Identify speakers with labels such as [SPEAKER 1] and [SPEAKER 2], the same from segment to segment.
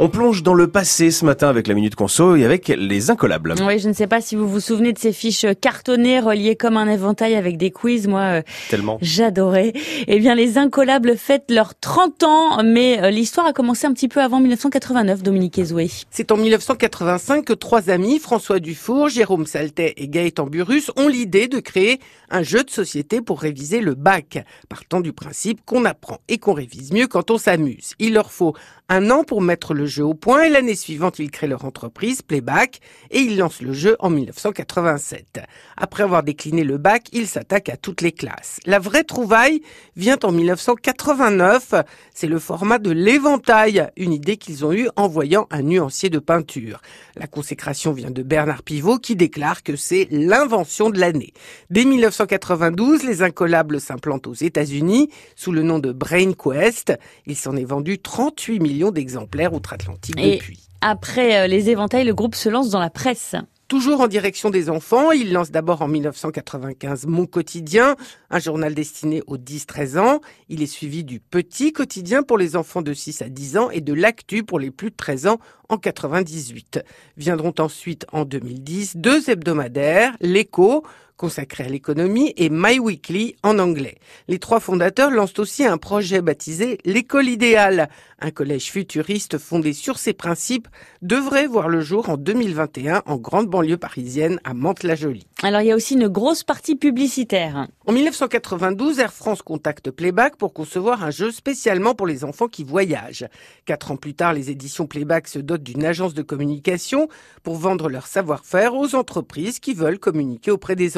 [SPEAKER 1] On plonge dans le passé ce matin avec la Minute Conso et avec les incollables.
[SPEAKER 2] Oui, je ne sais pas si vous vous souvenez de ces fiches cartonnées reliées comme un éventail avec des quiz. Moi, euh,
[SPEAKER 1] Tellement.
[SPEAKER 2] j'adorais. Eh bien, les incollables fêtent leurs 30 ans, mais euh, l'histoire a commencé un petit peu avant 1989, Dominique Ezoué.
[SPEAKER 3] C'est en 1985 que trois amis, François Dufour, Jérôme Saltet et Gaëtan Burus, ont l'idée de créer un jeu de société pour réviser le bac, partant du principe qu'on apprend et qu'on révise mieux quand on s'amuse. Il leur faut un an pour mettre le jeu au point et l'année suivante, ils créent leur entreprise, Playback, et ils lancent le jeu en 1987. Après avoir décliné le bac, ils s'attaquent à toutes les classes. La vraie trouvaille vient en 1989. C'est le format de l'éventail, une idée qu'ils ont eue en voyant un nuancier de peinture. La consécration vient de Bernard Pivot qui déclare que c'est l'invention de l'année. Dès 1992, les incollables s'implantent aux États-Unis sous le nom de Brain Quest. Il s'en est vendu 38 millions d'exemplaires outre-Atlantique
[SPEAKER 2] Et
[SPEAKER 3] depuis.
[SPEAKER 2] après euh, les éventails, le groupe se lance dans la presse.
[SPEAKER 3] Toujours en direction des enfants, il lance d'abord en 1995 Mon Quotidien, un journal destiné aux 10-13 ans. Il est suivi du Petit Quotidien pour les enfants de 6 à 10 ans et de l'Actu pour les plus de 13 ans en 98. Viendront ensuite en 2010 deux hebdomadaires, L'Écho, consacré à l'économie, et My Weekly en anglais. Les trois fondateurs lancent aussi un projet baptisé L'école idéale. Un collège futuriste fondé sur ces principes devrait voir le jour en 2021 en grande banlieue parisienne à Mantes-la-Jolie.
[SPEAKER 2] Alors, il y a aussi une grosse partie publicitaire.
[SPEAKER 3] En 1992, Air France contacte Playback pour concevoir un jeu spécialement pour les enfants qui voyagent. Quatre ans plus tard, les éditions Playback se dotent d'une agence de communication pour vendre leur savoir-faire aux entreprises qui veulent communiquer auprès des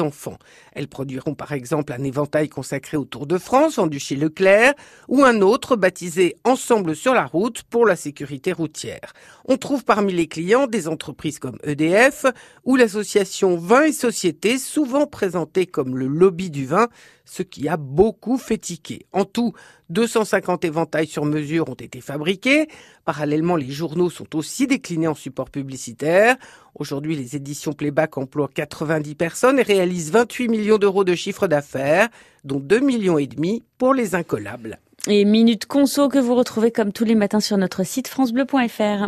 [SPEAKER 3] Elles produiront par exemple un éventail consacré au Tour de France vendu chez Leclerc ou un autre baptisé Ensemble sur la route pour la sécurité routière. On trouve parmi les clients des entreprises comme EDF ou l'association Vin et Société, souvent présentée comme le lobby du vin, ce qui a beaucoup fait tiquer. En tout, 250 éventails sur mesure ont été fabriqués. Parallèlement, les journaux sont aussi déclinés en support publicitaire. Aujourd'hui, les éditions Playback emploient 90 personnes et réalisent 28 millions d'euros de chiffre d'affaires, dont 2 millions et demi pour les incollables.
[SPEAKER 2] Et Minute Conso que vous retrouvez comme tous les matins sur notre site francebleu.fr.